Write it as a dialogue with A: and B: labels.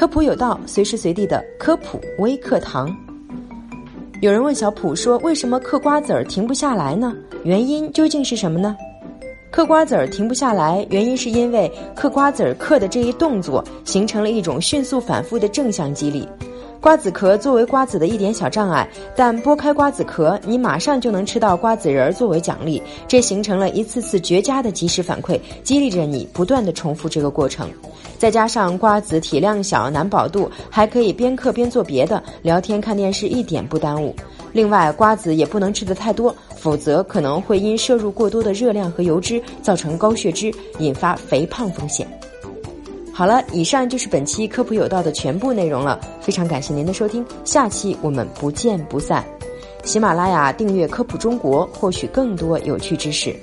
A: 科普有道，随时随地的科普微课堂。有人问小普说：“为什么嗑瓜子儿停不下来呢？原因究竟是什么呢？”嗑瓜子儿停不下来，原因是因为嗑瓜子儿嗑的这一动作形成了一种迅速反复的正向激励。瓜子壳作为瓜子的一点小障碍，但剥开瓜子壳，你马上就能吃到瓜子仁儿作为奖励，这形成了一次次绝佳的及时反馈，激励着你不断的重复这个过程。再加上瓜子体量小，难饱肚，还可以边嗑边做别的，聊天看电视一点不耽误。另外，瓜子也不能吃得太多，否则可能会因摄入过多的热量和油脂，造成高血脂，引发肥胖风险。好了，以上就是本期科普有道的全部内容了。非常感谢您的收听，下期我们不见不散。喜马拉雅订阅科普中国，获取更多有趣知识。